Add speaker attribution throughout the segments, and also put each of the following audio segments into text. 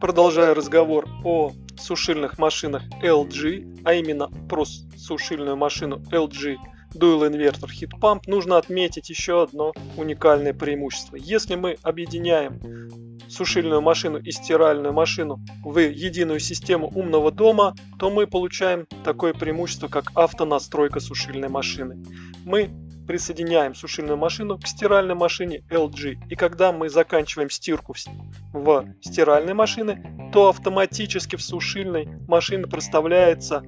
Speaker 1: Продолжая разговор о сушильных машинах LG, а именно про сушильную машину LG Dual Inverter Heat Pump, нужно отметить еще одно уникальное преимущество. Если мы объединяем сушильную машину и стиральную машину в единую систему умного дома, то мы получаем такое преимущество, как автонастройка сушильной машины. Мы присоединяем сушильную машину к стиральной машине LG. И когда мы заканчиваем стирку в стиральной машине, то автоматически в сушильной машине проставляется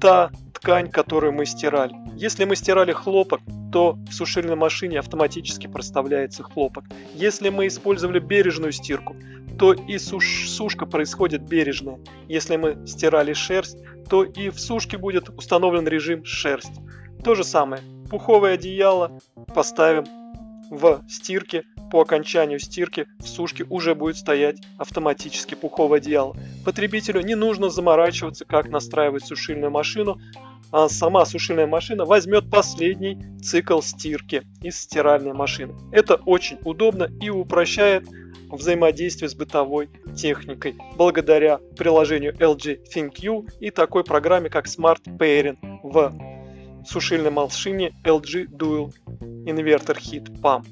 Speaker 1: та ткань, которую мы стирали. Если мы стирали хлопок, то в сушильной машине автоматически проставляется хлопок. Если мы использовали бережную стирку, то и суш, сушка происходит бережная. Если мы стирали шерсть, то и в сушке будет установлен режим шерсть. То же самое. Пуховое одеяло поставим в стирке. По окончанию стирки в сушке уже будет стоять автоматически пуховое одеяло. Потребителю не нужно заморачиваться, как настраивать сушильную машину, а сама сушильная машина возьмет последний цикл стирки из стиральной машины. Это очень удобно и упрощает взаимодействие с бытовой техникой благодаря приложению LG ThinQ и такой программе как Smart Pairing в сушильной машине LG Dual Inverter Heat Pump.